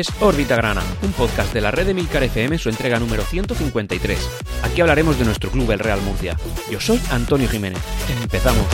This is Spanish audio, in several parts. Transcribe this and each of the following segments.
Es Órbita Grana, un podcast de la red de Milcar FM su entrega número 153. Aquí hablaremos de nuestro club, el Real Murcia. Yo soy Antonio Jiménez. Empezamos.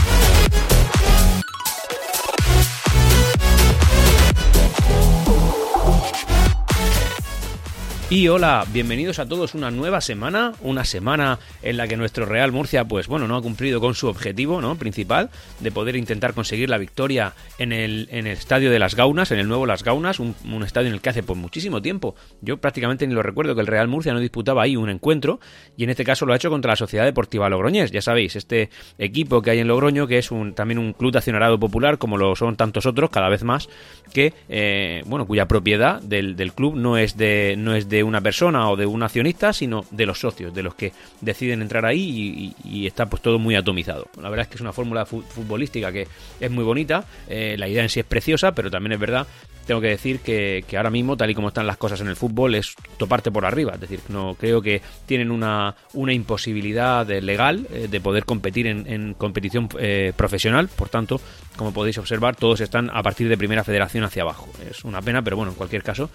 Y hola, bienvenidos a todos una nueva semana, una semana en la que nuestro Real Murcia, pues bueno, no ha cumplido con su objetivo, ¿no? Principal, de poder intentar conseguir la victoria en el, en el estadio de Las Gaunas, en el nuevo Las Gaunas, un, estadio en el que hace pues muchísimo tiempo. Yo prácticamente ni lo recuerdo que el Real Murcia no disputaba ahí un encuentro, y en este caso lo ha hecho contra la Sociedad Deportiva Logroñés, ya sabéis, este equipo que hay en Logroño, que es un, también un club de accionariado popular, como lo son tantos otros, cada vez más, que, eh, bueno, cuya propiedad del, del club no es de, no es de de una persona o de un accionista, sino de los socios, de los que deciden entrar ahí y, está pues todo muy atomizado. La verdad es que es una fórmula futbolística que es muy bonita, eh, la idea en sí es preciosa, pero también es verdad, tengo que decir que, ahora mismo, tal y como están las cosas en el fútbol, es toparte por arriba, es decir, no creo que tienen una, una imposibilidad legal eh, de poder competir en, competición eh, profesional, por tanto, como podéis observar, todos están a partir de primera federación hacia abajo. Es una pena, pero bueno, en cualquier caso,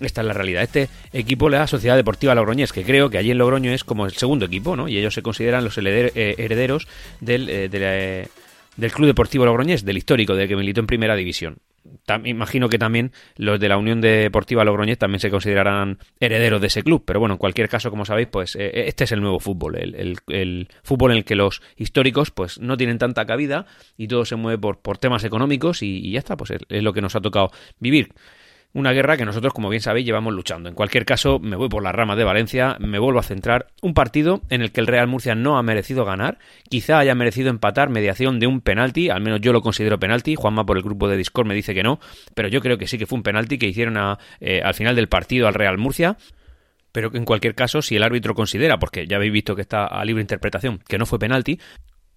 esta es la realidad. Este equipo le da Sociedad Deportiva Logroñés, que creo que allí en Logroño es como el segundo equipo, ¿no? Y ellos se consideran los eh, herederos del, eh, del Club Deportivo Logroñés, del histórico, del que militó en Primera División. imagino que también los de la Unión Deportiva Logroñés también se considerarán herederos de ese club, pero bueno, en cualquier caso, como sabéis, pues eh, este es el nuevo fútbol, el, fútbol en el que los históricos pues no tienen tanta cabida y todo se mueve por, por temas económicos y, y ya está, pues es lo que nos ha tocado vivir. Una guerra que nosotros, como bien sabéis, llevamos luchando. En cualquier caso, me voy por la rama de Valencia, me vuelvo a centrar. Un partido en el que el Real Murcia no ha merecido ganar, quizá haya merecido empatar mediación de un penalti, al menos yo lo considero penalti. Juanma por el grupo de Discord me dice que no, pero yo creo que sí que fue un penalti que hicieron eh, al final del partido al Real Murcia pero que en cualquier caso, si el árbitro considera, porque ya habéis visto que está a libre interpretación, que no fue penalti,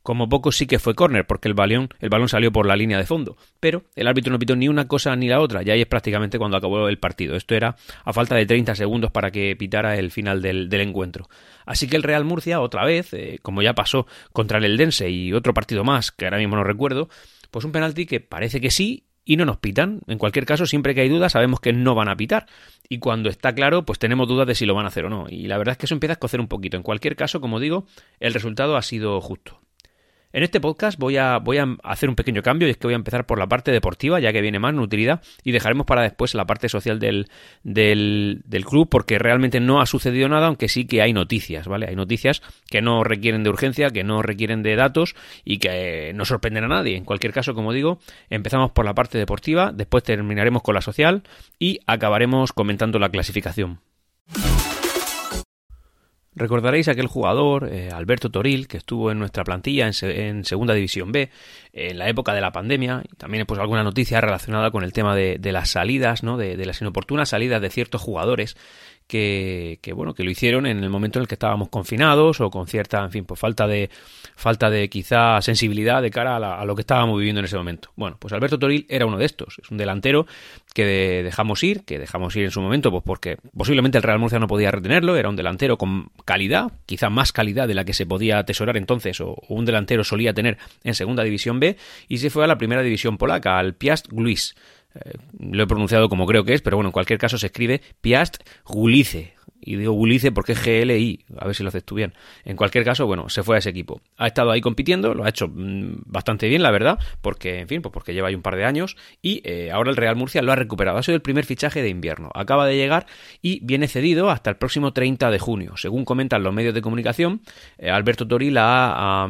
como poco sí que fue córner, porque el balón, el balón salió por la línea de fondo. Pero el árbitro no pitó ni una cosa ni la otra, y ahí es prácticamente cuando acabó el partido. Esto era a falta de 30 segundos para que pitara el final del, encuentro. Así que el Real Murcia, otra vez, eh, como ya pasó contra el Eldense y otro partido más, que ahora mismo no recuerdo, pues un penalti que parece que sí y no nos pitan. En cualquier caso, siempre que hay dudas, sabemos que no van a pitar. Y cuando está claro, pues tenemos dudas de si lo van a hacer o no. Y la verdad es que eso empieza a escocer un poquito. En cualquier caso, como digo, el resultado ha sido justo. En este podcast voy a, voy a hacer un pequeño cambio y es que voy a empezar por la parte deportiva, ya que viene más nutrida, y dejaremos para después la parte social del, del, del, club, porque realmente no ha sucedido nada, aunque sí que hay noticias, ¿vale? Hay noticias que no requieren de urgencia, que no requieren de datos y que no sorprenden a nadie. En cualquier caso, como digo, empezamos por la parte deportiva, después terminaremos con la social y acabaremos comentando la clasificación. Recordaréis aquel jugador, eh, Alberto Toril, que estuvo en nuestra plantilla en, Segunda División B en la época de la pandemia. Y también pues alguna noticia relacionada con el tema de, las salidas, ¿no? De, de, las inoportunas salidas de ciertos jugadores que, bueno, que lo hicieron en el momento en el que estábamos confinados o con cierta, en fin, pues falta de, falta de quizá sensibilidad de cara a, lo que estábamos viviendo en ese momento. Bueno, pues Alberto Toril era uno de estos, es un delantero que dejamos ir, que dejamos ir en su momento, pues porque posiblemente el Real Murcia no podía retenerlo, era un delantero con calidad, quizá más calidad de la que se podía atesorar entonces, o, un delantero solía tener en Segunda División B, y se fue a la Primera División Polaca, al Piast Gluis. Lo he pronunciado como creo que es, pero bueno, en cualquier caso se escribe Piast Gulice, y digo Ulice porque es GLI, a ver si lo haces tú bien. En cualquier caso, bueno, se fue a ese equipo. Ha estado ahí compitiendo, lo ha hecho mm, bastante bien, la verdad, porque, en fin, pues porque lleva ahí un par de años y eh, ahora el Real Murcia lo ha recuperado. Ha sido el primer fichaje de invierno. Acaba de llegar y viene cedido hasta el próximo 30 de junio. Según comentan los medios de comunicación, eh, Alberto Toril ha,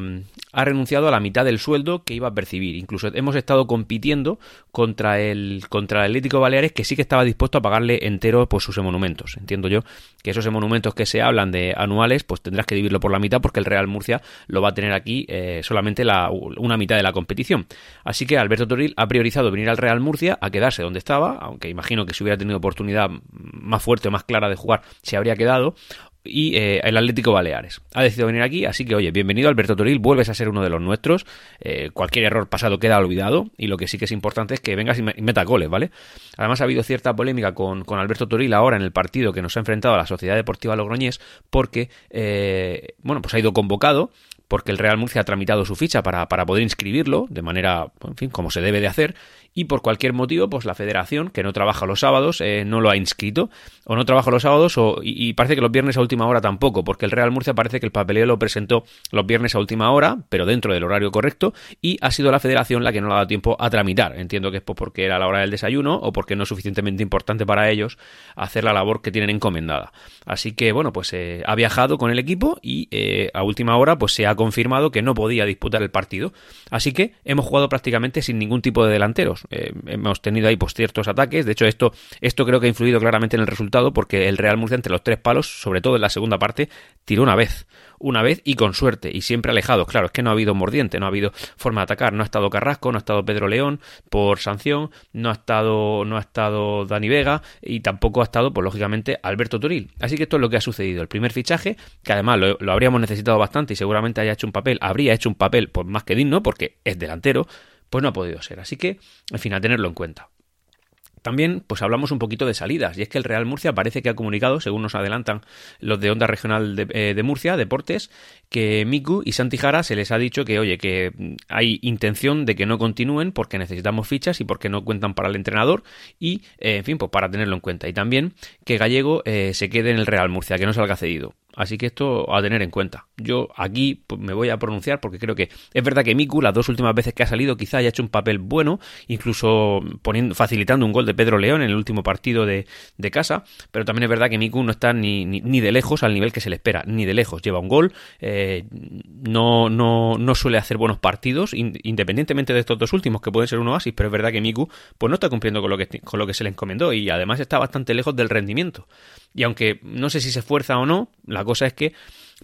ha renunciado a la mitad del sueldo que iba a percibir. Incluso hemos estado compitiendo contra el, contra el Atlético Baleares, que sí que estaba dispuesto a pagarle entero por sus monumentos. Entiendo yo que esos monumentos que se hablan de anuales, pues tendrás que dividirlo por la mitad porque el Real Murcia lo va a tener aquí eh, solamente la, una mitad de la competición. Así que Alberto Toril ha priorizado venir al Real Murcia a quedarse donde estaba, aunque imagino que si hubiera tenido oportunidad más fuerte o más clara de jugar, se habría quedado, y eh, el Atlético Baleares. Ha decidido venir aquí, así que oye, bienvenido Alberto Toril, vuelves a ser uno de los nuestros. Eh, cualquier error pasado queda olvidado y lo que sí que es importante es que vengas y, meta goles, ¿vale? Además ha habido cierta polémica con, Alberto Toril ahora en el partido que nos ha enfrentado a la Sociedad Deportiva Logroñés porque, eh, bueno, pues ha ido convocado porque el Real Murcia ha tramitado su ficha para, para poder inscribirlo de manera, en fin, como se debe de hacer, y por cualquier motivo, pues la federación, que no trabaja los sábados, eh, no lo ha inscrito, o no trabaja los sábados, o, y, parece que los viernes a última hora tampoco, porque el Real Murcia parece que el papeleo lo presentó los viernes a última hora, pero dentro del horario correcto, y ha sido la federación la que no le ha dado tiempo a tramitar. Entiendo que es porque era la hora del desayuno, o porque no es suficientemente importante para ellos hacer la labor que tienen encomendada. Así que, bueno, pues eh, ha viajado con el equipo y eh, a última hora pues se ha confirmado que no podía disputar el partido. Así que hemos jugado prácticamente sin ningún tipo de delanteros. Eh, hemos tenido ahí pues, ciertos ataques. De hecho, esto, esto creo que ha influido claramente en el resultado porque el Real Murcia entre los tres palos, sobre todo en la segunda parte, tiró una vez. Una vez y con suerte, y siempre alejados. Claro, es que no ha habido mordiente, no ha habido forma de atacar. No ha estado Carrasco, no ha estado Pedro León por sanción, no ha estado, no ha estado Dani Vega y tampoco ha estado, pues lógicamente, Alberto Turil. Así que esto es lo que ha sucedido. El primer fichaje, que además lo, habríamos necesitado bastante y seguramente haya hecho un papel, habría hecho un papel pues, más que digno porque es delantero, pues no ha podido ser. Así que, en fin, a tenerlo en cuenta. También, pues hablamos un poquito de salidas, y es que el Real Murcia parece que ha comunicado, según nos adelantan los de Onda Regional de, eh, Murcia, Deportes, que Miku y Santijara se les ha dicho que, oye, que hay intención de que no continúen porque necesitamos fichas y porque no cuentan para el entrenador, y, eh, en fin, pues para tenerlo en cuenta. Y también que Gallego eh, se quede en el Real Murcia, que no salga cedido. Así que esto a tener en cuenta. Yo aquí pues, me voy a pronunciar porque creo que es verdad que Miku las dos últimas veces que ha salido quizá haya hecho un papel bueno, incluso poniendo, facilitando un gol de Pedro León en el último partido de, casa, pero también es verdad que Miku no está ni, ni, de lejos al nivel que se le espera, ni de lejos. Lleva un gol, eh, no, no, no suele hacer buenos partidos, independientemente de estos dos últimos que pueden ser un oasis, pero es verdad que Miku pues no está cumpliendo con lo que, con lo que se le encomendó y además está bastante lejos del rendimiento. Y aunque no sé si se esfuerza o no, la cosa es que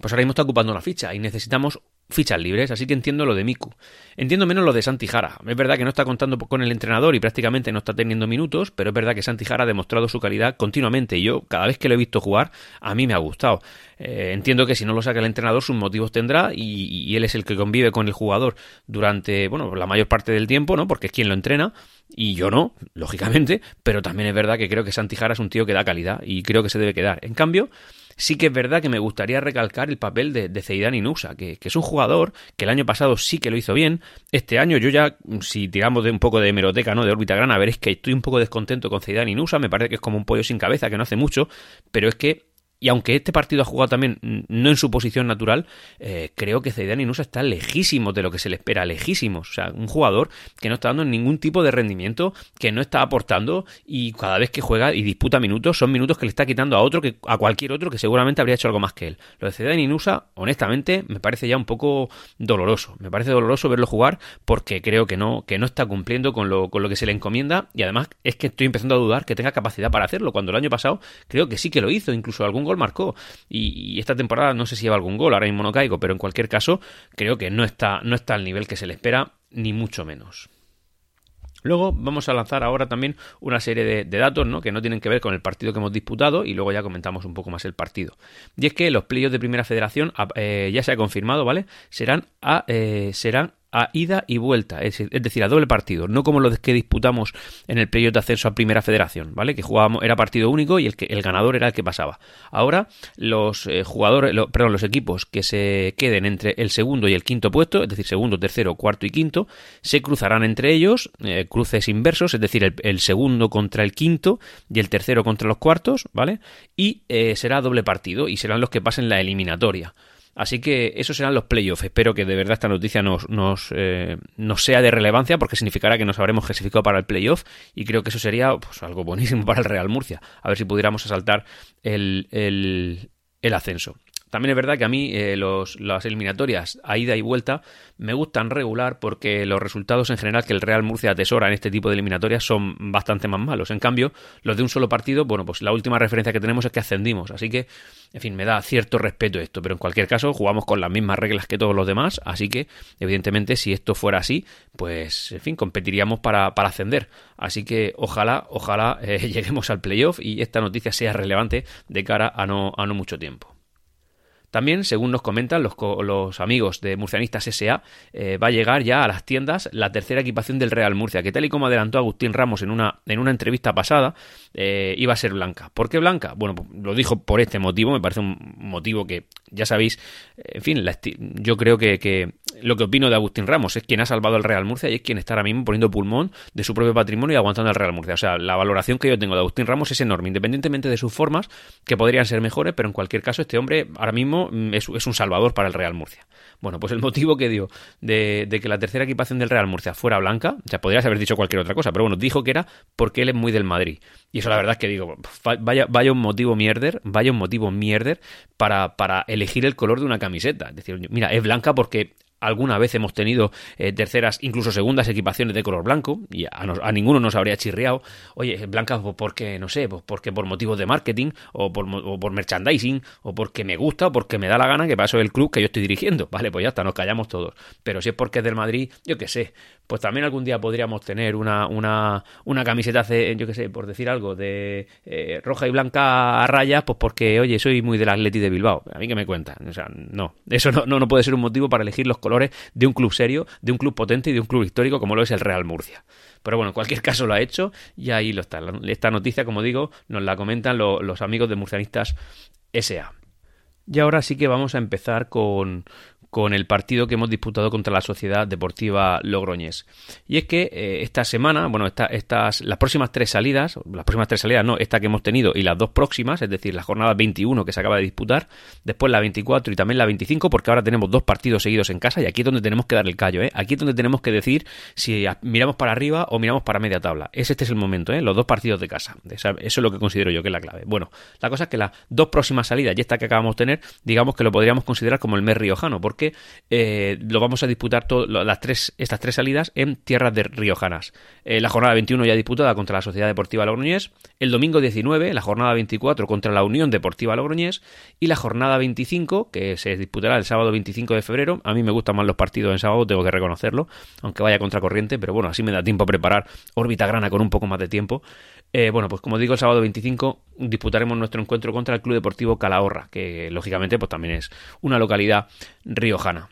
pues ahora mismo está ocupando la ficha y necesitamos fichas libres, así que entiendo lo de Miku. Entiendo menos lo de Santijara. Es verdad que no está contando con el entrenador y prácticamente no está teniendo minutos, pero es verdad que Santijara ha demostrado su calidad continuamente y yo cada vez que lo he visto jugar a mí me ha gustado. Eh, entiendo que si no lo saca el entrenador sus motivos tendrá y, y, él es el que convive con el jugador durante, bueno, la mayor parte del tiempo, ¿no? Porque es quien lo entrena y yo no, lógicamente, pero también es verdad que creo que Santijara es un tío que da calidad y creo que se debe quedar. En cambio, sí que es verdad que me gustaría recalcar el papel de, de Inusa, que, que, es un jugador que el año pasado sí que lo hizo bien. Este año yo ya, si tiramos de un poco de hemeroteca, ¿no? De órbita grana, veréis que estoy un poco descontento con Zeidan Inusa, me parece que es como un pollo sin cabeza, que no hace mucho, pero es que y aunque este partido ha jugado también no en su posición natural, eh, creo que Zidane Inusa está lejísimo de lo que se le espera, lejísimos. O sea, un jugador que no está dando ningún tipo de rendimiento, que no está aportando y cada vez que juega y disputa minutos, son minutos que le está quitando a otro, que a cualquier otro que seguramente habría hecho algo más que él. Lo de Zidane Inusa, honestamente, me parece ya un poco doloroso. Me parece doloroso verlo jugar porque creo que no, que no está cumpliendo con lo, con lo que se le encomienda y además es que estoy empezando a dudar que tenga capacidad para hacerlo. Cuando el año pasado creo que sí que lo hizo, incluso algún gol marcó. Y, esta temporada no sé si lleva algún gol, ahora mismo no caigo, pero en cualquier caso creo que no está, no está al nivel que se le espera, ni mucho menos. Luego vamos a lanzar ahora también una serie de, datos ¿no? que no tienen que ver con el partido que hemos disputado y luego ya comentamos un poco más el partido. Y es que los plios de primera federación eh, ya se ha confirmado, ¿vale? Serán, a, eh, serán a ida y vuelta, es, decir, a doble partido, no como los que disputamos en el periodo de ascenso a Primera Federación, ¿vale? Que jugábamos, era partido único y el, que, el ganador era el que pasaba. Ahora, los eh, jugadores, perdón, los equipos que se queden entre el segundo y el quinto puesto, es decir, segundo, tercero, cuarto y quinto, se cruzarán entre ellos, eh, cruces inversos, es decir, el, segundo contra el quinto y el tercero contra los cuartos, ¿vale? Y eh, será doble partido y serán los que pasen la eliminatoria. Así que esos serán los playoffs. Espero que de verdad esta noticia nos, nos, eh, sea de relevancia porque significará que nos habremos clasificado para el playoff y creo que eso sería pues, algo buenísimo para el Real Murcia. A ver si pudiéramos asaltar el, el, el ascenso. También es verdad que a mí eh, los, las eliminatorias a ida y vuelta me gustan regular porque los resultados en general que el Real Murcia atesora en este tipo de eliminatorias son bastante más malos. En cambio, los de un solo partido, bueno, pues la última referencia que tenemos es que ascendimos. Así que, en fin, me da cierto respeto esto. Pero en cualquier caso, jugamos con las mismas reglas que todos los demás. Así que, evidentemente, si esto fuera así, pues, en fin, competiríamos para, para ascender. Así que ojalá, ojalá eh, lleguemos al playoff y esta noticia sea relevante de cara a no, a no mucho tiempo. También, según nos comentan los, los amigos de Murcianistas SA, eh, va a llegar ya a las tiendas la tercera equipación del Real Murcia, que tal y como adelantó Agustín Ramos en una, en una entrevista pasada, eh, iba a ser blanca. ¿Por qué blanca? Bueno, pues, lo dijo por este motivo, me parece un motivo que ya sabéis, en fin, yo creo que, que lo que opino de Agustín Ramos es quien ha salvado al Real Murcia y es quien está ahora mismo poniendo pulmón de su propio patrimonio y aguantando al Real Murcia. O sea, la valoración que yo tengo de Agustín Ramos es enorme, independientemente de sus formas, que podrían ser mejores, pero en cualquier caso este hombre ahora mismo mm, es, un salvador para el Real Murcia. Bueno, pues el motivo que dio de, que la tercera equipación del Real Murcia fuera blanca, o sea, podrías haber dicho cualquier otra cosa, pero bueno, dijo que era porque él es muy del Madrid. Y eso la verdad es que digo, vaya, un motivo mierder, vaya un motivo mierder para, para elegir el color de una camiseta. Es decir, mira, es blanca porque alguna vez hemos tenido eh, terceras, incluso segundas equipaciones de color blanco y a, ninguno nos habría chirriado. Oye, blanca pues, porque, no sé, pues porque por motivos de marketing o por, o por merchandising o porque me gusta o porque me da la gana que paso el club que yo estoy dirigiendo. Vale, pues ya está, nos callamos todos. Pero si es porque es del Madrid, yo qué sé, pues también algún día podríamos tener una, una, una camiseta, yo qué sé, por decir algo, de eh, roja y blanca a rayas, pues porque, oye, soy muy del Atleti de Bilbao. A mí que me cuentan. O sea, no, eso no, no, no puede ser un motivo para elegir los colores de un club serio, de un club potente y de un club histórico como lo es el Real Murcia. Pero bueno, en cualquier caso lo ha hecho y ahí lo está. Esta noticia, como digo, nos la comentan los amigos de Murcianistas SA. Y ahora sí que vamos a empezar con, con el partido que hemos disputado contra la Sociedad Deportiva Logroñés. Y es que eh, esta semana, bueno, estas, las próximas tres salidas, las próximas tres salidas no, esta que hemos tenido y las dos próximas, es decir, la jornada 21 que se acaba de disputar, después la 24 y también la 25, porque ahora tenemos dos partidos seguidos en casa y aquí es donde tenemos que dar el callo, ¿eh? Aquí es donde tenemos que decir si miramos para arriba o miramos para media tabla. Es este es el momento, ¿eh? Los dos partidos de casa. Eso es lo que considero yo que es la clave. Bueno, la cosa es que las dos próximas salidas y esta que acabamos de tener, digamos que lo podríamos considerar como el mes riojano, eh, lo vamos a disputar las tres, estas tres salidas en tierras de riojanas. Eh, la jornada 21 ya disputada contra la Sociedad Deportiva Logroñés, el domingo 19 la jornada 24 contra la Unión Deportiva Logroñés y la jornada 25 que se disputará el sábado 25 de febrero. A mí me gustan más los partidos en sábado, tengo que reconocerlo, aunque vaya contracorriente, pero bueno, así me da tiempo a preparar órbita grana con un poco más de tiempo. Eh, bueno, pues como digo, el sábado 25 disputaremos nuestro encuentro contra el Club Deportivo Calahorra, que lógicamente pues también es una localidad riojana.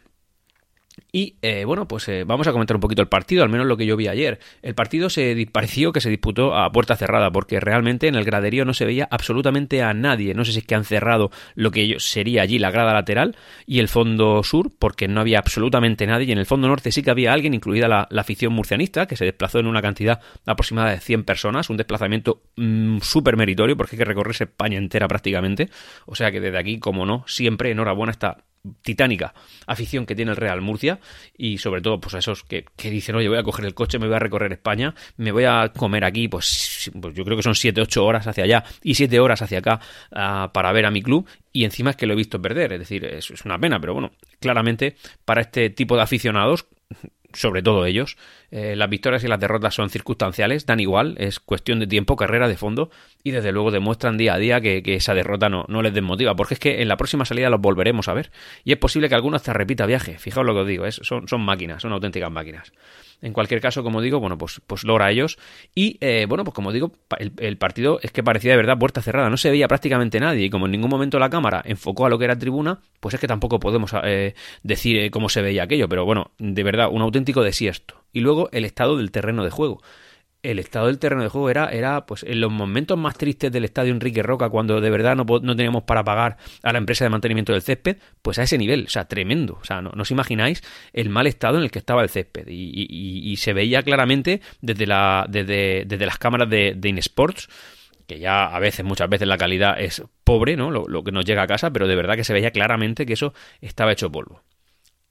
Y eh, bueno, pues eh, vamos a comentar un poquito el partido, al menos lo que yo vi ayer. El partido se pareció que se disputó a puerta cerrada, porque realmente en el graderío no se veía absolutamente a nadie. No sé si es que han cerrado lo que sería allí la grada lateral y el fondo sur, porque no había absolutamente nadie. Y en el fondo norte sí que había alguien, incluida la, afición murcianista, que se desplazó en una cantidad aproximada de 100 personas, un desplazamiento mm, súper meritorio, porque hay que recorrerse España entera prácticamente. O sea que desde aquí, como no, siempre enhorabuena está titánica afición que tiene el Real Murcia y sobre todo pues a esos que, dicen oye voy a coger el coche me voy a recorrer España me voy a comer aquí pues, pues yo creo que son 7-8 horas hacia allá y 7 horas hacia acá ah, para ver a mi club y encima es que lo he visto perder es decir es una pena pero bueno claramente para este tipo de aficionados sobre todo ellos. Eh, las victorias y las derrotas son circunstanciales, dan igual, es cuestión de tiempo, carrera de fondo, y desde luego demuestran día a día que, esa derrota no, no, les desmotiva, porque es que en la próxima salida los volveremos a ver, y es posible que alguno hasta repita viaje, fijaos lo que os digo, es, son, son máquinas, son auténticas máquinas. En cualquier caso, como digo, bueno, pues, pues logra ellos. Y eh, bueno, pues como digo, el, partido es que parecía de verdad puerta cerrada, no se veía prácticamente nadie. Y como en ningún momento la cámara enfocó a lo que era tribuna, pues es que tampoco podemos eh, decir eh, cómo se veía aquello. Pero bueno, de verdad, un auténtico desiesto. Y luego el estado del terreno de juego el estado del terreno de juego era, era pues en los momentos más tristes del estadio Enrique Roca, cuando de verdad no, no teníamos para pagar a la empresa de mantenimiento del césped, pues a ese nivel, o sea, tremendo. O sea, no, os imagináis el mal estado en el que estaba el césped. Y, se veía claramente desde, la, desde, desde las cámaras de, de InSports que ya a veces, muchas veces la calidad es pobre, ¿no? Lo, que nos llega a casa, pero de verdad que se veía claramente que eso estaba hecho polvo.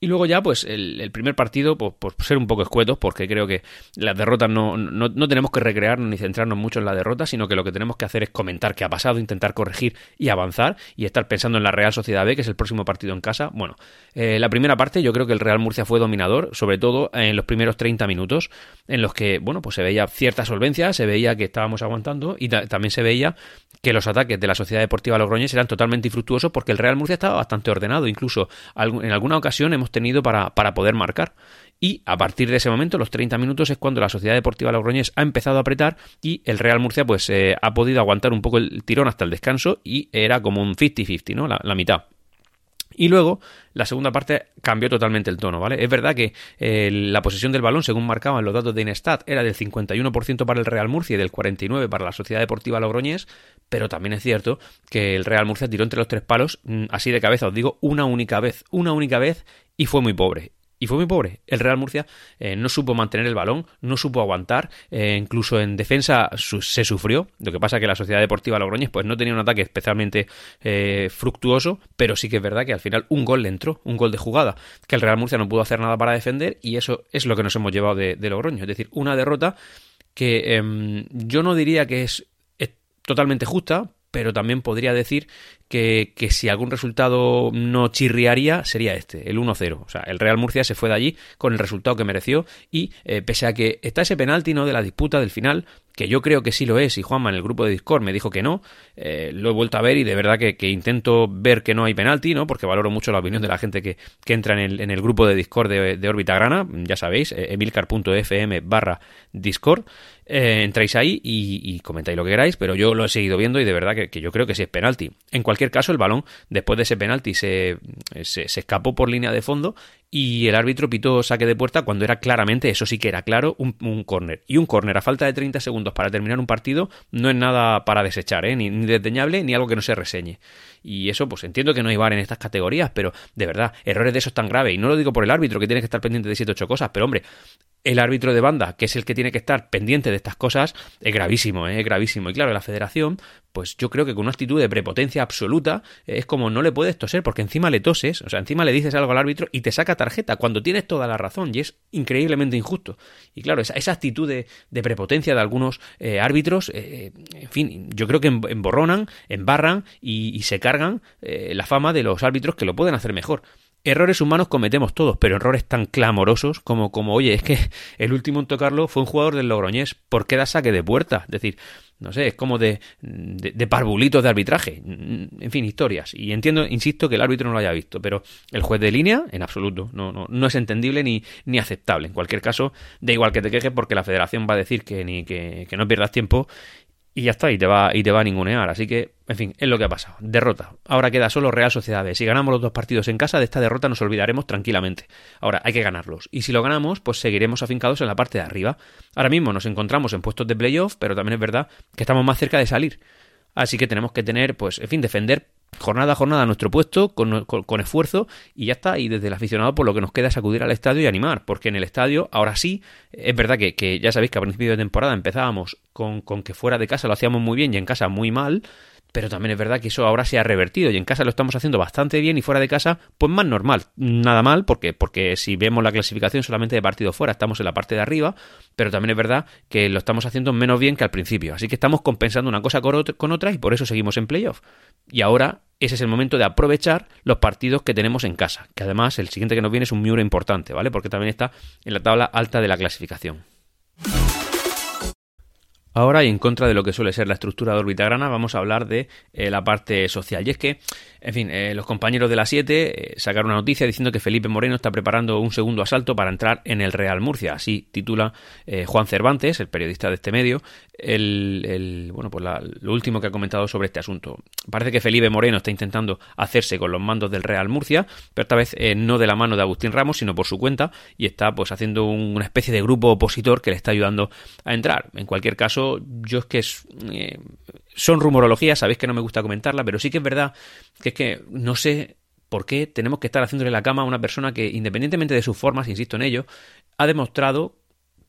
Y luego ya, pues el, primer partido, pues, ser un poco escuetos, porque creo que las derrotas no, no, no, tenemos que recrearnos ni centrarnos mucho en la derrota, sino que lo que tenemos que hacer es comentar qué ha pasado, intentar corregir y avanzar y estar pensando en la Real Sociedad B, que es el próximo partido en casa. Bueno, eh, la primera parte yo creo que el Real Murcia fue dominador, sobre todo en los primeros 30 minutos, en los que, bueno, pues se veía cierta solvencia, se veía que estábamos aguantando y también se veía que los ataques de la Sociedad Deportiva Logroñés eran totalmente infructuosos porque el Real Murcia estaba bastante ordenado, incluso en alguna ocasión hemos tenido para, para poder marcar. Y a partir de ese momento, los 30 minutos, es cuando la Sociedad Deportiva Logroñés ha empezado a apretar y el Real Murcia pues eh, ha podido aguantar un poco el tirón hasta el descanso y era como un 50-50, ¿no? La, la mitad. Y luego, la segunda parte cambió totalmente el tono, ¿vale? Es verdad que eh, la posesión del balón, según marcaban los datos de Inestat, era del 51% para el Real Murcia y del 49% para la Sociedad Deportiva Logroñés, pero también es cierto que el Real Murcia tiró entre los tres palos, mm, así de cabeza, os digo, una única vez, una única vez, y fue muy pobre. Y fue muy pobre. El Real Murcia eh, no supo mantener el balón, no supo aguantar, eh, incluso en defensa se sufrió. Lo que pasa que la Sociedad Deportiva Logroñez pues no tenía un ataque especialmente eh, fructuoso, pero sí que es verdad que al final un gol le entró, un gol de jugada, que el Real Murcia no pudo hacer nada para defender y eso es lo que nos hemos llevado de, de Logroño. Es decir, una derrota que em, yo no diría que es totalmente justa, pero también podría decir que, que, si algún resultado no chirriaría sería este, el 1-0. O sea, el Real Murcia se fue de allí con el resultado que mereció y eh, pese a que está ese penalti ¿no? de la disputa del final, que yo creo que sí lo es, y Juanma en el grupo de Discord me dijo que no, eh, lo he vuelto a ver y de verdad que, intento ver que no hay penalti, ¿no? Porque valoro mucho la opinión de la gente que, que entra en el, en el, grupo de Discord de, de Grana, ya sabéis, eh, emilcar.fm barra Discord, eh, entráis ahí y, comentáis lo que queráis, pero yo lo he seguido viendo y de verdad que, yo creo que sí es penalti. En cualquier caso, el balón, después de ese penalti, se, se, escapó por línea de fondo y el árbitro pitó saque de puerta cuando era claramente, eso sí que era claro, un, un córner. Y un córner a falta de 30 segundos para terminar un partido no es nada para desechar, ¿eh? ni, ni desdeñable ni algo que no se reseñe. Y eso, pues entiendo que no hay bar en estas categorías, pero de verdad, errores de esos tan graves. Y no lo digo por el árbitro, que tiene que estar pendiente de 7 ocho cosas, pero hombre, el árbitro de banda, que es el que tiene que estar pendiente de estas cosas, es gravísimo, ¿eh? es gravísimo. Y claro, la federación, pues yo creo que con una actitud de prepotencia absoluta, eh, es como no le puedes toser, porque encima le toses, o sea, encima le dices algo al árbitro y te saca tarjeta, cuando tienes toda la razón, y es increíblemente injusto. Y claro, esa, esa actitud de, prepotencia de algunos eh, árbitros, en fin, yo creo que emborronan, embarran y se cargan la fama de los árbitros que lo pueden hacer mejor. Errores humanos cometemos todos, pero errores tan clamorosos como, como, oye, es que el último en tocarlo fue un jugador del Logroñés, ¿por qué da saque de puerta? Es decir, no sé, es como de, de, parvulitos de arbitraje, en fin, historias. Y entiendo, insisto, que el árbitro no lo haya visto, pero el juez de línea, en absoluto, no, no, no es entendible ni, ni aceptable. En cualquier caso, da igual que te quejes porque la federación va a decir que, ni, que, que no pierdas tiempo y ya está, y te va, y te va a ningunear. Así que, en fin, es lo que ha pasado. Derrota. Ahora queda solo Real Sociedad Si ganamos los dos partidos en casa, de esta derrota nos olvidaremos tranquilamente. Ahora, hay que ganarlos. Y si lo ganamos, pues seguiremos afincados en la parte de arriba. Ahora mismo nos encontramos en puestos de playoff, pero también es verdad que estamos más cerca de salir. Así que tenemos que tener, pues, en fin, defender jornada a jornada nuestro puesto con, esfuerzo y ya está. Y desde el aficionado, por lo que nos queda es acudir al estadio y animar, porque en el estadio, ahora sí, es verdad que, ya sabéis que a principio de temporada empezábamos con, con, que fuera de casa lo hacíamos muy bien y en casa muy mal. Pero también es verdad que eso ahora se ha revertido y en casa lo estamos haciendo bastante bien y fuera de casa, pues más normal. Nada mal, porque, porque si vemos la clasificación solamente de partido fuera, estamos en la parte de arriba, pero también es verdad que lo estamos haciendo menos bien que al principio. Así que estamos compensando una cosa con otra y por eso seguimos en playoff. Y ahora ese es el momento de aprovechar los partidos que tenemos en casa, que además el siguiente que nos viene es un Miura importante, ¿vale? Porque también está en la tabla alta de la clasificación. Ahora, y en contra de lo que suele ser la estructura de órbita grana, vamos a hablar de eh, la parte social. Y es que, en fin, eh, los compañeros de la 7 eh, sacaron una noticia diciendo que Felipe Moreno está preparando un segundo asalto para entrar en el Real Murcia. Así titula Juan Cervantes, el periodista de este medio, el, bueno, pues lo último que ha comentado sobre este asunto. Parece que Felipe Moreno está intentando hacerse con los mandos del Real Murcia, pero esta vez no de la mano de Agustín Ramos, sino por su cuenta, y está pues haciendo una especie de grupo opositor que le está ayudando a entrar. En cualquier caso, yo es que eh, son rumorologías, sabéis que no me gusta comentarla, pero sí que es verdad que es que no sé por qué tenemos que estar haciéndole la cama a una persona que, independientemente de sus formas, insisto en ello, ha demostrado,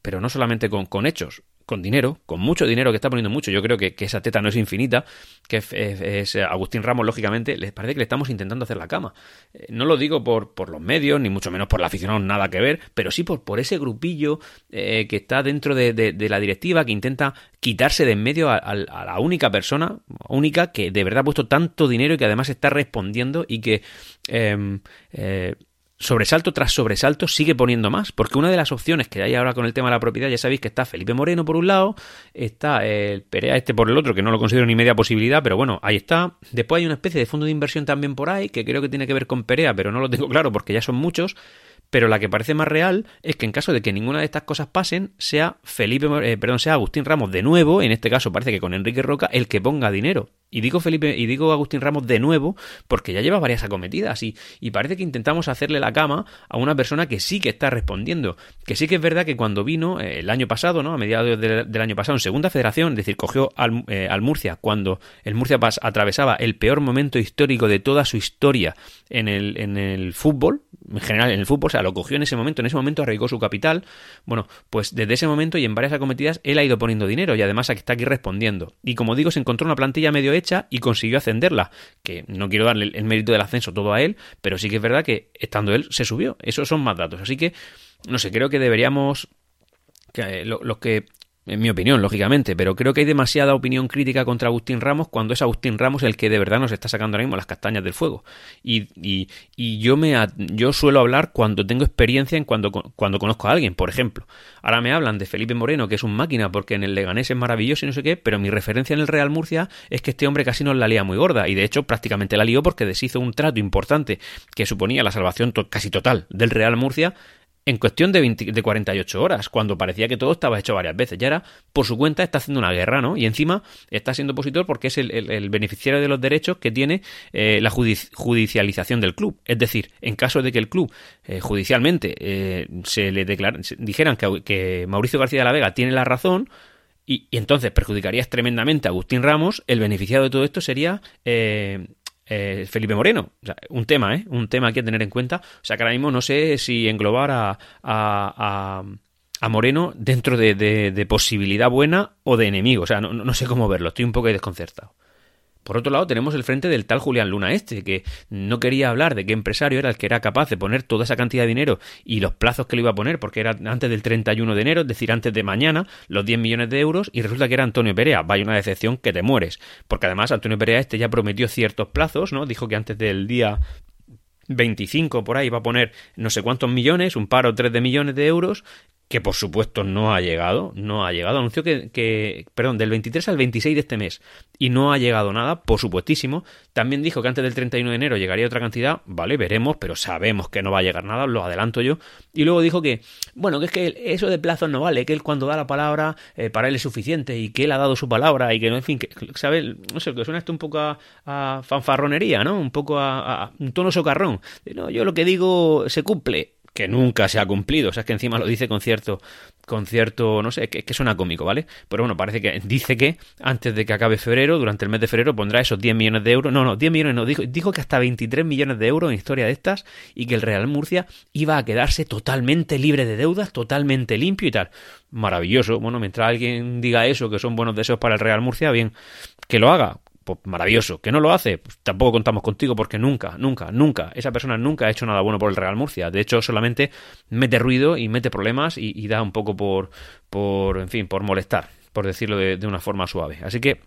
pero no solamente con, con hechos, con dinero, con mucho dinero, que está poniendo mucho, yo creo que, esa teta no es infinita, que es, Agustín Ramos, lógicamente, les parece que le estamos intentando hacer la cama. Eh, no lo digo por, por los medios, ni mucho menos por la afición, nada que ver, pero sí por, por ese grupillo eh, que está dentro de, la directiva, que intenta quitarse de en medio a, la única persona, única, que de verdad ha puesto tanto dinero y que además está respondiendo y que... Em, eh, sobresalto tras sobresalto sigue poniendo más, porque una de las opciones que hay ahora con el tema de la propiedad, ya sabéis que está Felipe Moreno por un lado, está el Perea este por el otro, que no lo considero ni media posibilidad, pero bueno, ahí está. Después hay una especie de fondo de inversión también por ahí, que creo que tiene que ver con Perea, pero no lo tengo claro porque ya son muchos. Pero la que parece más real es que en caso de que ninguna de estas cosas pasen, sea Felipe, eh, perdón, sea Agustín Ramos de nuevo, en este caso parece que con Enrique Roca, el que ponga dinero. Y digo Felipe y digo Agustín Ramos de nuevo porque ya lleva varias acometidas y, y, parece que intentamos hacerle la cama a una persona que sí que está respondiendo. Que sí que es verdad que cuando vino eh, el año pasado, ¿no? A mediados del año pasado, en segunda federación, es decir, cogió al, eh, al Murcia cuando el Murcia atravesaba el peor momento histórico de toda su historia en el, en el fútbol, en general en el fútbol, o sea, lo cogió en ese momento, en ese momento arraigó su capital. Bueno, pues desde ese momento y en varias acometidas él ha ido poniendo dinero y además está aquí respondiendo. Y como digo, se encontró una plantilla medio hecha y consiguió ascenderla. Que no quiero darle el mérito del ascenso todo a él, pero sí que es verdad que estando él se subió. Esos son más datos. Así que, no sé, creo que deberíamos. Que, los lo que en mi opinión, lógicamente, pero creo que hay demasiada opinión crítica contra Agustín Ramos cuando es Agustín Ramos el que de verdad nos está sacando ahora mismo las castañas del fuego. Y, y, y yo me yo suelo hablar cuando tengo experiencia en cuando, cuando conozco a alguien, por ejemplo. Ahora me hablan de Felipe Moreno, que es un máquina porque en el Leganés es maravilloso y no sé qué, pero mi referencia en el Real Murcia es que este hombre casi nos la lía muy gorda y de hecho prácticamente la lió porque deshizo un trato importante que suponía la salvación casi total del Real Murcia en cuestión de, 20, de 48 horas, cuando parecía que todo estaba hecho varias veces. Ya ahora, por su cuenta, está haciendo una guerra, ¿no? Y encima está siendo opositor porque es el, beneficiario de los derechos que tiene eh, la judici judicialización del club. Es decir, en caso de que el club eh, judicialmente eh, se le declara, dijeran que, que, Mauricio García de la Vega tiene la razón, y, y entonces perjudicarías tremendamente a Agustín Ramos, el beneficiado de todo esto sería eh, eh, Felipe Moreno. O sea, un tema, ¿eh? Un tema que a tener en cuenta. O sea, que ahora mismo no sé si englobar a, a, a, a Moreno dentro de, de, de, posibilidad buena o de enemigo. O sea, no, no sé cómo verlo. Estoy un poco desconcertado. Por otro lado, tenemos el frente del tal Julián Luna este, que no quería hablar de qué empresario era el que era capaz de poner toda esa cantidad de dinero y los plazos que le iba a poner, porque era antes del 31 de enero, es decir, antes de mañana, los 10 millones de euros, y resulta que era Antonio Perea. Vaya una decepción que te mueres. Porque además Antonio Perea este ya prometió ciertos plazos, ¿no? Dijo que antes del día 25 por ahí va a poner no sé cuántos millones, un par o tres de millones de euros, que por supuesto no ha llegado, no ha llegado. Anunció que, que, perdón, del 23 al 26 de este mes y no ha llegado nada, por supuestísimo. También dijo que antes del 31 de enero llegaría otra cantidad, vale, veremos, pero sabemos que no va a llegar nada, lo adelanto yo. Y luego dijo que, bueno, que es que eso de plazos no vale, que él cuando da la palabra eh, para él es suficiente y que él ha dado su palabra y que no, en fin, que, ¿sabe? No sé, que suena esto un poco a, a fanfarronería, ¿no? Un poco a, a, un tono socarrón. No, yo lo que digo se cumple que nunca se ha cumplido. O sea, es que encima lo dice con cierto, con cierto, no sé, que, que, suena cómico, ¿vale? Pero bueno, parece que dice que antes de que acabe febrero, durante el mes de febrero, pondrá esos 10 millones de euros. No, no, 10 millones no, dijo, dijo que hasta 23 millones de euros en historia de estas y que el Real Murcia iba a quedarse totalmente libre de deudas, totalmente limpio y tal. Maravilloso. Bueno, mientras alguien diga eso, que son buenos deseos para el Real Murcia, bien, que lo haga pues maravilloso. ¿Que no lo hace? Pues tampoco contamos contigo porque nunca, nunca, nunca, esa persona nunca ha hecho nada bueno por el Real Murcia. De hecho, solamente mete ruido y mete problemas y, da un poco por, por, en fin, por molestar, por decirlo de, de una forma suave. Así que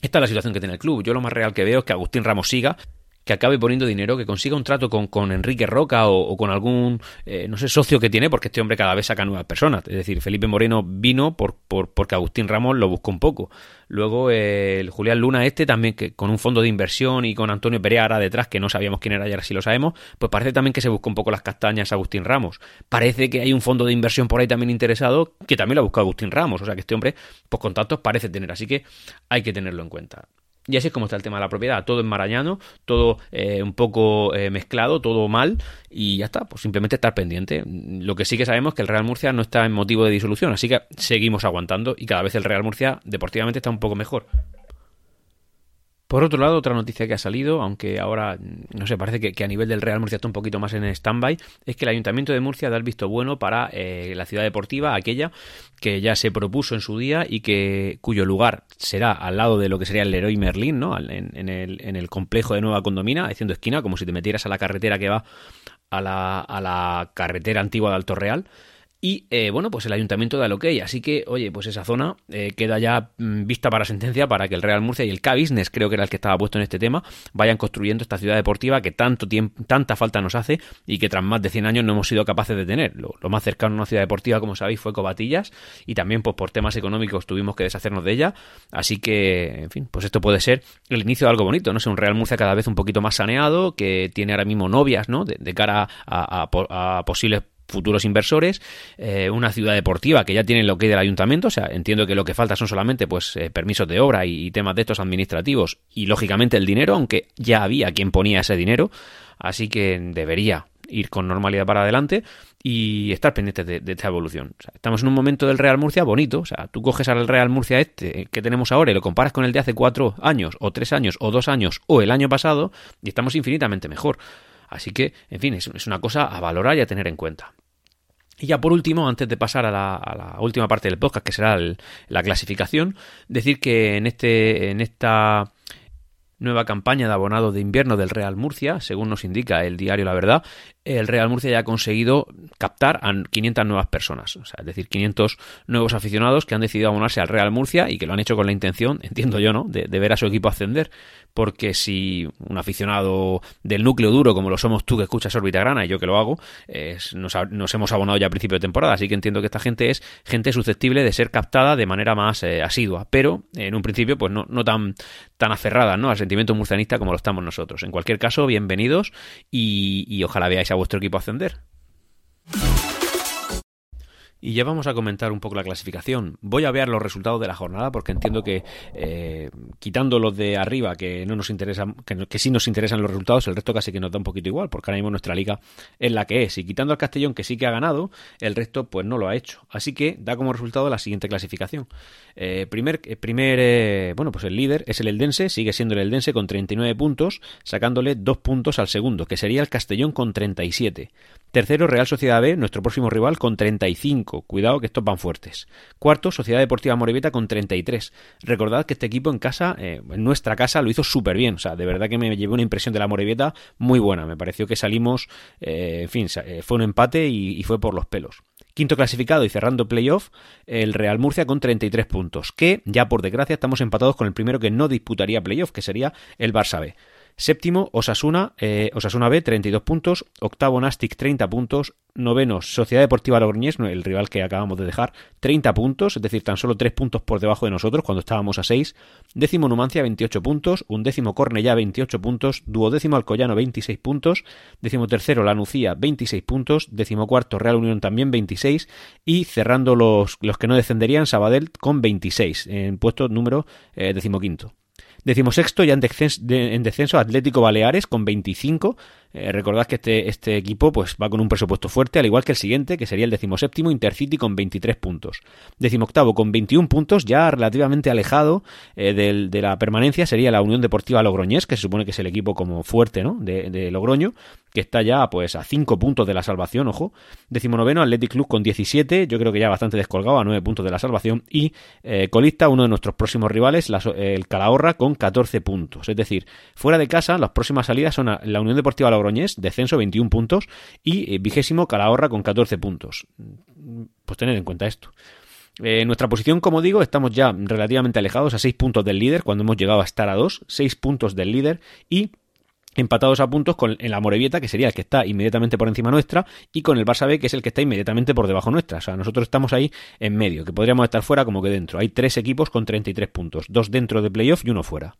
esta es la situación que tiene el club. Yo lo más real que veo es que Agustín Ramos siga que acabe poniendo dinero, que consiga un trato con, con Enrique Roca o, con algún, eh, no sé, socio que tiene, porque este hombre cada vez saca nuevas personas. Es decir, Felipe Moreno vino por, por porque Agustín Ramos lo buscó un poco. Luego eh, el Julián Luna este también, que con un fondo de inversión y con Antonio Pereira detrás, que no sabíamos quién era y ahora sí lo sabemos, pues parece también que se buscó un poco las castañas a Agustín Ramos. Parece que hay un fondo de inversión por ahí también interesado, que también lo ha buscado Agustín Ramos. O sea que este hombre, pues contactos parece tener, así que hay que tenerlo en cuenta. Y así es como está el tema de la propiedad, todo enmarañado, todo eh, un poco eh, mezclado, todo mal y ya está, pues simplemente estar pendiente. Lo que sí que sabemos es que el Real Murcia no está en motivo de disolución, así que seguimos aguantando y cada vez el Real Murcia deportivamente está un poco mejor. Por otro lado, otra noticia que ha salido, aunque ahora, no sé, parece que, que a nivel del Real Murcia está un poquito más en stand-by, es que el Ayuntamiento de Murcia da el visto bueno para eh, la ciudad deportiva, aquella que ya se propuso en su día y que cuyo lugar será al lado de lo que sería el Leroy Merlin, ¿no? En, en, el, en el complejo de Nueva Condomina, haciendo esquina, como si te metieras a la carretera que va a la, a la carretera antigua de Alto Real Y eh, bueno, pues el ayuntamiento da lo que hay. Así que, oye, pues esa zona eh, queda ya mm, vista para sentencia para que el Real Murcia y el K-Business, creo que era el que estaba puesto en este tema, vayan construyendo esta ciudad deportiva que tanto tiempo, tanta falta nos hace y que tras más de 100 años no hemos sido capaces de tener. Lo, más cercano a una ciudad deportiva, como sabéis, fue Cobatillas y también pues por temas económicos tuvimos que deshacernos de ella. Así que, en fin, pues esto puede ser el inicio de algo bonito, no sé, un Real Murcia cada vez un poquito más saneado, que tiene ahora mismo novias, ¿no? De, cara a, a posibles futuros inversores, eh, una ciudad deportiva que ya tiene lo que hay del ayuntamiento, o sea, entiendo que lo que falta son solamente pues eh, permisos de obra y, temas de estos administrativos y lógicamente el dinero, aunque ya había quien ponía ese dinero, así que debería ir con normalidad para adelante y estar pendientes de, esta evolución. estamos en un momento del Real Murcia bonito, o sea, tú coges al Real Murcia este que tenemos ahora y lo comparas con el de hace cuatro años, o tres años, o dos años, o el año pasado, y estamos infinitamente mejor. Así que, en fin, es, una cosa a valorar y a tener en cuenta. Y ya por último, antes de pasar a la, última parte del podcast, que será la clasificación, decir que en, este, en esta nueva campaña de abonado de invierno del Real Murcia, según nos indica el diario La Verdad, el Real Murcia ya ha conseguido captar a 500 nuevas personas, o sea, es decir, 500 nuevos aficionados que han decidido abonarse al Real Murcia y que lo han hecho con la intención, entiendo yo, ¿no?, de, ver a su equipo ascender, porque si un aficionado del núcleo duro, como lo somos tú que escuchas Orbita Grana y yo que lo hago, nos, hemos abonado ya a principio de temporada, así que entiendo que esta gente es gente susceptible de ser captada de manera más eh, asidua, pero en un principio pues no, tan, tan aferrada, ¿no?, al sentimiento murcianista como lo estamos nosotros. En cualquier caso, bienvenidos y, y ojalá veáis vuestro equipo ascender. Y ya vamos a comentar un poco la clasificación. Voy a ver los resultados de la jornada porque entiendo que eh, quitando los de arriba que no nos interesan, que, sí nos interesan los resultados, el resto casi que nos da un poquito igual, porque ahora mismo nuestra liga es la que es. Y quitando al Castellón que sí que ha ganado, el resto pues no lo ha hecho. Así que da como resultado la siguiente clasificación. Eh, primer, eh, primer bueno, pues el líder es el Eldense, sigue siendo el Eldense con 39 puntos, sacándole dos puntos al segundo, que sería el Castellón con 37. Tercero, Real Sociedad B, nuestro próximo rival, con 35. Cuidado que estos van fuertes. Cuarto, Sociedad Deportiva Moribeta con 33. Recordad que este equipo en casa, eh, en nuestra casa, lo hizo súper bien. O sea, de verdad que me llevé una impresión de la Moribeta muy buena. Me pareció que salimos, eh, en fin, eh, fue un empate y, y fue por los pelos. Quinto clasificado y cerrando playoff, el Real Murcia con 33 puntos, que ya por desgracia estamos empatados con el primero que no disputaría playoff, que sería el Barça B. Séptimo, Osasuna, eh, Osasuna B, 32 puntos. Octavo, Nastic, 30 puntos. Noveno, Sociedad Deportiva Logroñés, el rival que acabamos de dejar, 30 puntos, es decir, tan solo 3 puntos por debajo de nosotros cuando estábamos a 6. Décimo, Numancia, 28 puntos. Undécimo, Cornellá, 28 puntos. Duodécimo, Alcoyano, 26 puntos. Décimo tercero, Lanucía, 26 puntos. Décimo cuarto, Real Unión también 26. Y cerrando los, los que no descenderían, Sabadell con 26, en puesto número eh, decimoquinto. Decimosexto ya en descenso, en descenso Atlético Baleares con 25 eh, recordad que este, este equipo pues, va con un presupuesto fuerte, al igual que el siguiente, que sería el decimoséptimo Intercity con 23 puntos. Decimoctavo con 21 puntos, ya relativamente alejado eh, de la permanencia, sería la Unión Deportiva Logroñés, que se supone que es el equipo como fuerte ¿no? de, Logroño, que está ya pues a 5 puntos de la salvación, ojo. Decimonoveno Athletic Club con 17, yo creo que ya bastante descolgado, a 9 puntos de la salvación. Y eh, colista, uno de nuestros próximos rivales, el Calahorra, con 14 puntos. Es decir, fuera de casa, las próximas salidas son la Unión Deportiva Logroñés descenso 21 puntos y eh, vigésimo Calahorra con 14 puntos. Pues tened en cuenta esto. Eh, nuestra posición, como digo, estamos ya relativamente alejados a 6 puntos del líder, cuando hemos llegado a estar a 2, 6 puntos del líder y empatados a puntos con en la Morevieta, que sería el que está inmediatamente por encima nuestra, y con el Barça B, que es el que está inmediatamente por debajo nuestra. O sea, nosotros estamos ahí en medio, que podríamos estar fuera como que dentro. Hay tres equipos con 33 puntos, dos dentro de playoff y uno fuera.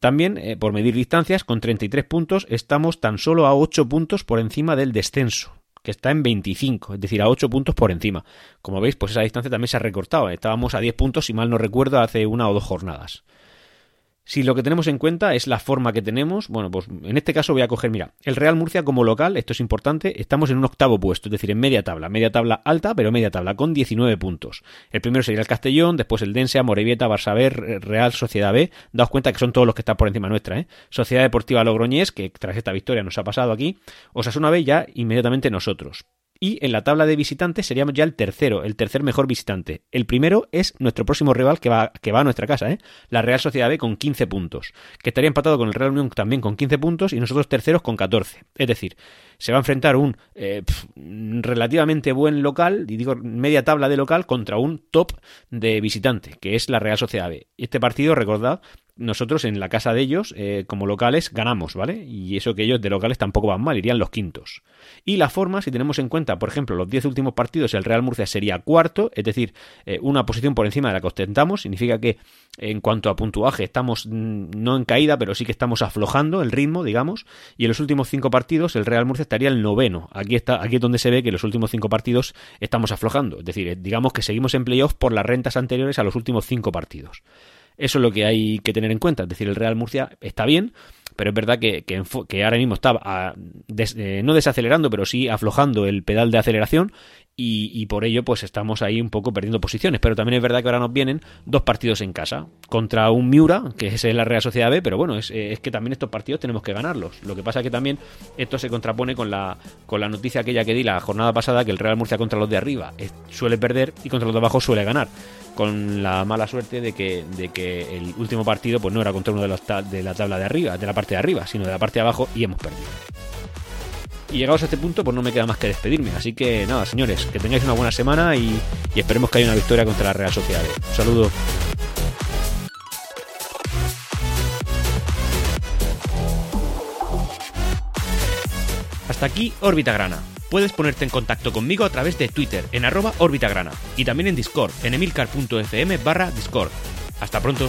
También, eh, por medir distancias, con 33 puntos, estamos tan solo a 8 puntos por encima del descenso, que está en 25, es decir, a 8 puntos por encima. Como veis, pues esa distancia también se ha recortado. Estábamos a 10 puntos, si mal no recuerdo, hace una o dos jornadas. Si lo que tenemos en cuenta es la forma que tenemos, bueno, pues en este caso voy a coger, mira, el Real Murcia como local, esto es importante, estamos en un octavo puesto, es decir, en media tabla, media tabla alta, pero media tabla, con 19 puntos. El primero sería el Castellón, después el Dense, Morevieta, Barça B, Real Sociedad B, daos cuenta que son todos los que están por encima nuestra, ¿eh? Sociedad Deportiva Logroñés, que tras esta victoria nos ha pasado aquí, Osasuna B ya inmediatamente nosotros. Y en la tabla de visitantes seríamos ya el tercero, el tercer mejor visitante. El primero es nuestro próximo rival que va, que va a nuestra casa, ¿eh? la Real Sociedad B con 15 puntos, que estaría empatado con el Real Unión también con 15 puntos y nosotros terceros con 14. Es decir, se va a enfrentar un eh, relativamente buen local, y digo media tabla de local, contra un top de visitante, que es la Real Sociedad B. Este partido, recordad, nosotros en la casa de ellos, eh, como locales, ganamos, ¿vale? Y eso que ellos de locales tampoco van mal, irían los quintos. Y la forma, si tenemos en cuenta, por ejemplo, los 10 últimos partidos, el Real Murcia sería cuarto, es decir, eh, una posición por encima de la que ostentamos, significa que en cuanto a puntuaje estamos mm, no en caída, pero sí que estamos aflojando el ritmo, digamos, y en los últimos cinco partidos el Real Murcia estaría el noveno. Aquí está, aquí es donde se ve que en los últimos cinco partidos estamos aflojando, es decir, eh, digamos que seguimos en playoff por las rentas anteriores a los últimos cinco partidos. Eso es lo que hay que tener en cuenta. Es decir, el Real Murcia está bien, pero es verdad que, que, ahora mismo está ah, eh, no desacelerando, pero sí aflojando el pedal de aceleración y, por ello pues estamos ahí un poco perdiendo posiciones. Pero también es verdad que ahora nos vienen dos partidos en casa contra un Miura, que es la Real Sociedad B, pero bueno, es, es, que también estos partidos tenemos que ganarlos. Lo que pasa es que también esto se contrapone con la, con la noticia aquella que di la jornada pasada, que el Real Murcia contra los de arriba suele perder y contra los de abajo suele ganar con la mala suerte de que, de que el último partido pues no era contra uno de, los de la tabla de arriba, de la parte de arriba, sino de la parte de abajo y hemos perdido. Y llegados a este punto, pues no me queda más que despedirme. Así que nada, señores, que tengáis una buena semana y, esperemos que haya una victoria contra la Real Sociedad. Un saludo. Hasta aquí Órbita Grana puedes ponerte en contacto conmigo a través de Twitter en arroba orbitagrana y también en Discord en emilcar.fm barra Discord. Hasta pronto.